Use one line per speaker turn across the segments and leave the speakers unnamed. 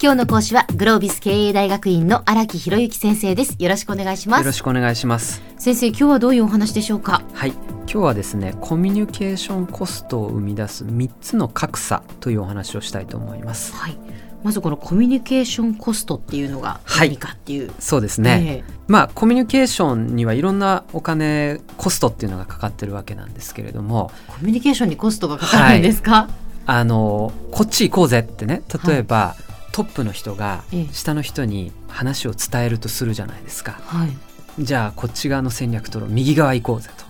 今日の講師はグロービス経営大学院の荒木博之先生です。よろしくお願いします。
よろしくお願いします。
先生今日はどういうお話でしょうか？
はい。今日はですねコミュニケーションコストを生み出す3つの格差というお話をしたいと思います。
はい。まずこのコミュニケーションコストっていうのが何かっていう、はい、
そうですね、えー、まあコミュニケーションにはいろんなお金コストっていうのがかかってるわけなんですけれども
コミュニケーションにコストがかかるんですか、はい、
あのこっち行こうぜってね例えば、はい、トップの人が下の人に話を伝えるとするじゃないですか、はい。じゃあこっち側の戦略取ろう右側行こうぜと。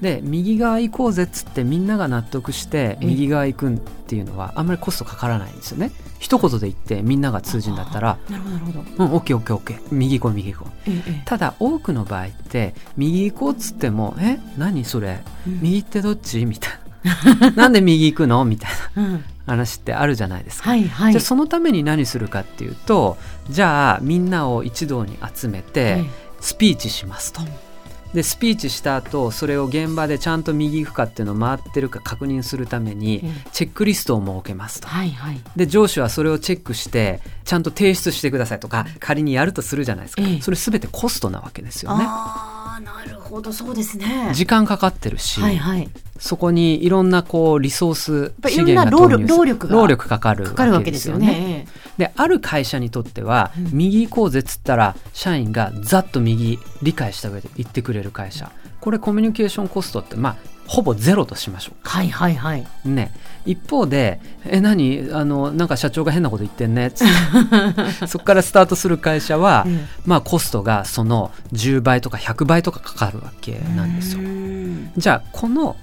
で右側行こうぜっつってみんなが納得して右側行くっていうのはあんまりコストかからないんですよね。一言で言ってみんなが通じんだったら。
なるほどなるほど。
うんオッケーオッケーオッケー。右行こう右行こう、ええ、ただ多くの場合って右行こうっつっても「え何それ、右ってどっち?」みたいな「なんで右行くの?」みたいな。話ってあるじゃないですか、はいはい、じゃあそのために何するかっていうとじゃあみんなを一堂に集めてスピーチしますと。でスピーチした後それを現場でちゃんと右行くかっていうのを回ってるか確認するためにチェックリストを設けますと、はいはい、で上司はそれをチェックしてちゃんと提出してくださいとか仮にやるとするじゃないですか、ええ、それ全てコストなわけですよね。
あなるほどそうですね。
時間かかってるし、はいはい、そこにいろんなこうリソース
資源が労労力
労力かかるわけですよね。である会社にとっては、うん、右行こうぜっつったら社員がざっと右理解した上で言ってくれる会社。これコミュニケーションコストってまあほぼゼロとしましょう。
はいはいはい。
ね、一方で「え何？あのなんか社長が変なこと言ってんね」っつって。そこからスタートする会社は、うん、まあコストがその10倍とか100倍とかかかるわけなんですよ。じゃあこの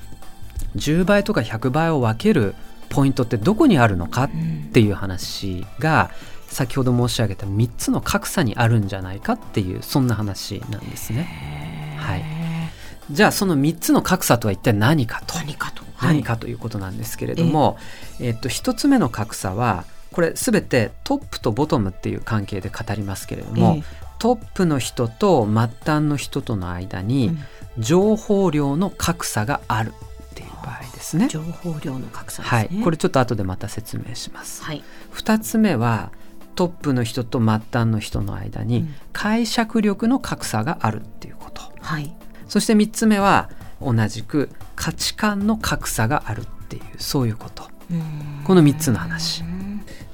10倍とか100倍を分けるポイントってどこにあるのかっていう話が先ほど申し上げた3つの格差にあるんじゃないかっていうそんな話なんですね。はい、じゃあその3つの格差とは一体何かと。
何かと,、
何かということなんですけれども、えっと1つ目の格差はこれ全てトップとボトムっていう関係で語りますけれども、トップの人と末端の人との間に情報量の格差がある場合ですね。
情報量の格差、ね、
はい、これちょっと後でまた説明します。はい、2つ目はトップの人と末端の人の間に解釈力の格差があるっていうこと。はい、そして3つ目は同じく価値観の格差があるっていうそういうこと。この3つの話。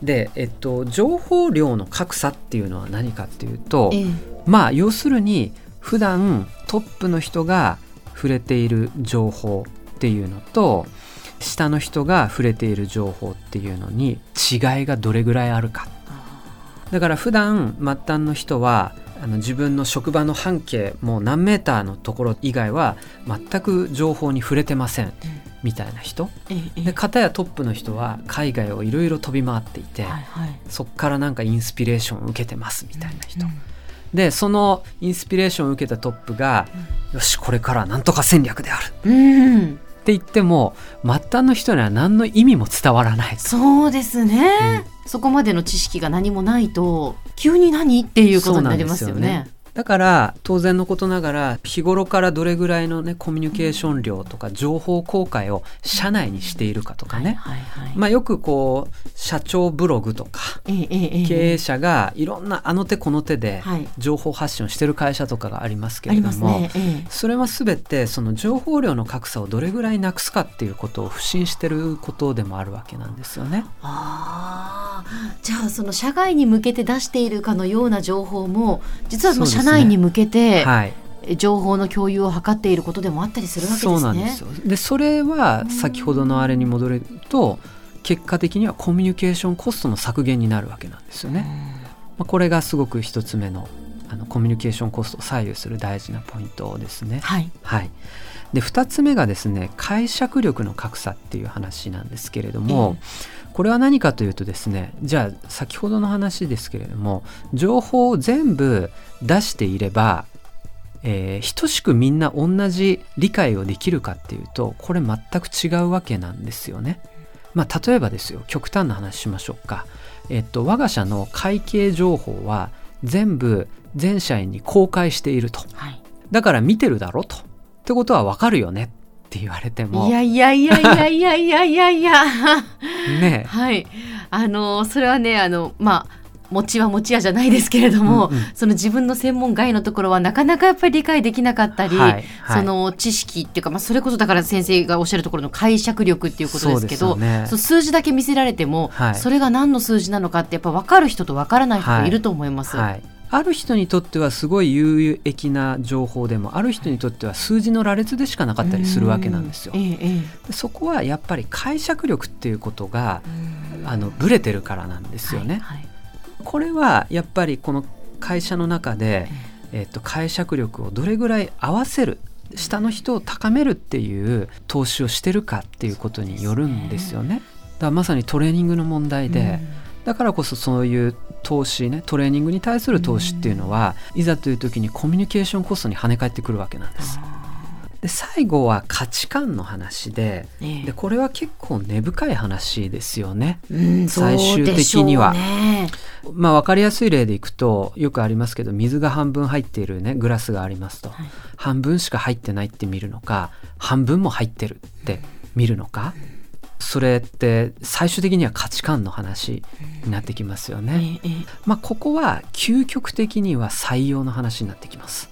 で、えっと、情報量の格差っていうのは何かっていうと、えまあ要するに普段トップの人が触れている情報っていうのと下の人が触れている情報っていうのに違いがどれぐらいあるかだから普段末端の人はあの自分の職場の半径もう何メーターのところ以外は全く情報に触れてません、みたいな人、で片やトップの人は海外をいろいろ飛び回っていて、はいはい、そこからなんかインスピレーションを受けてますみたいな人、うんうん。でそのインスピレーションを受けたトップが、うん、よしこれからなんとか戦略である、うん、って言っても末端の人には何の意味も伝わらない
そうですね、うん、そこまでの知識が何もないと急に何？っていうことになりますよね。
だから当然のことながら日頃からどれぐらいのねコミュニケーション量とか情報公開を社内にしているかとかね、まあよくこう社長ブログとか、経営者がいろんなあの手この手で情報発信をしてる会社とかがありますけれども、それは全てその情報量の格差をどれぐらいなくすかっていうことを不信してることでもあるわけなんですよね。
あじゃあその社外に向けて出しているかのような情報も実はもう社内に向けて、はい、情報の共有を図っていることでもあったりするわけですね。そうなんですよ。
でそれは先ほどのあれに戻ると結果的にはコミュニケーションコストの削減になるわけなんですよね。まあ、これがすごく一つ目のあのコミュニケーションコストを左右する大事なポイントですね。はい、はい、で2つ目がですね解釈力の格差っていう話なんですけれども、えー、これは何かというとですねじゃあ先ほどの話ですけれども情報を全部出していれば、えー、等しくみんな同じ理解をできるかっていうとこれ全く違うわけなんですよね。まあ、例えばですよ極端な話しましょうか。えっと、我が社の会計情報は全部全社員に公開していると、はい、だから見てるだろとってことはわかるよねって言われても。
いやいやいやいやいやいやいやいや。ね。はい。あのそれはねあのまあ餅は餅屋じゃないですけれども、うんうん、その自分の専門外のところはなかなかやっぱり理解できなかったり、はいはい、その知識っていうか、まあ、それこそだから先生がおっしゃるところの解釈力っていうことですけど、ね、数字だけ見せられても、はい、それが何の数字なのかってやっぱ分かる人と分からない人がいると思います。はい
ある人にとってはすごい有益な情報でもある人にとっては数字の羅列でしかなかったりするわけなんですよ。ええ、そこはやっぱり解釈力っていうことがあのブレてるからなんですよね。はいはい、これはやっぱりこの会社の中で、えっと、解釈力をどれぐらい合わせる下の人を高めるっていう投資をしてるかっていうことによるんですよね。だからまさにトレーニングの問題で、だからこそそういう投資ねトレーニングに対する投資っていうのは、いざという時にコミュニケーションコストに跳ね返ってくるわけなんです。で最後は価値観の話でええ、でこれは結構根深い話ですよね、
うん、最終的には。ね、
まあ分かりやすい例でいくとよくありますけど水が半分入っているねグラスがありますと、はい、半分しか入ってないって見るのか半分も入ってるって見るのか。うんそれって最終的には価値観の話になってきますよね。まあ、ここは究極的には採用の話になってきます。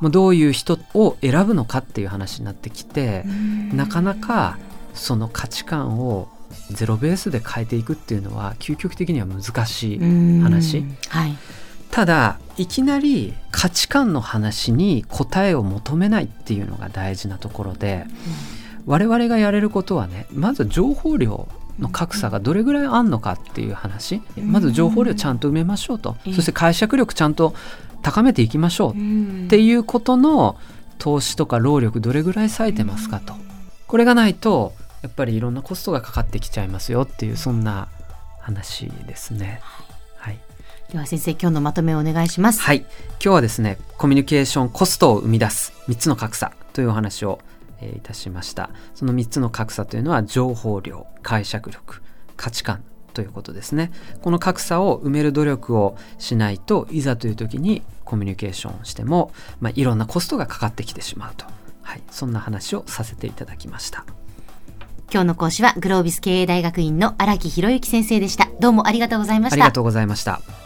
もうどういう人を選ぶのかっていう話になってきてなかなかその価値観をゼロベースで変えていくっていうのは究極的には難しい話。はい、ただいきなり価値観の話に答えを求めないっていうのが大事なところで。うん我々がやれることはねまず情報量の格差がどれぐらいあんのかっていう話。まず情報量ちゃんと埋めましょうと。そして解釈力ちゃんと高めていきましょう。っていうことの投資とか労力どれぐらい割いてますかと。これがないとやっぱりいろんなコストがかかってきちゃいますよっていうそんな話ですね。はい、
では先生今日のまとめをお願い。します。
はい今日はですねコミュニケーションコストを生み出す3つの格差というお話をえー、いたしました。その3つの格差というのは情報量解釈力価値観ということですね。この格差を埋める努力をしないといざという時にコミュニケーションしても、まあ、いろんなコストがかかってきてしまうと、はい、そんな話をさせていただきました。
今日の講師はグロービス経営大学院の荒木博之先生でした。どうもありがとうございました。あ
りがとうございました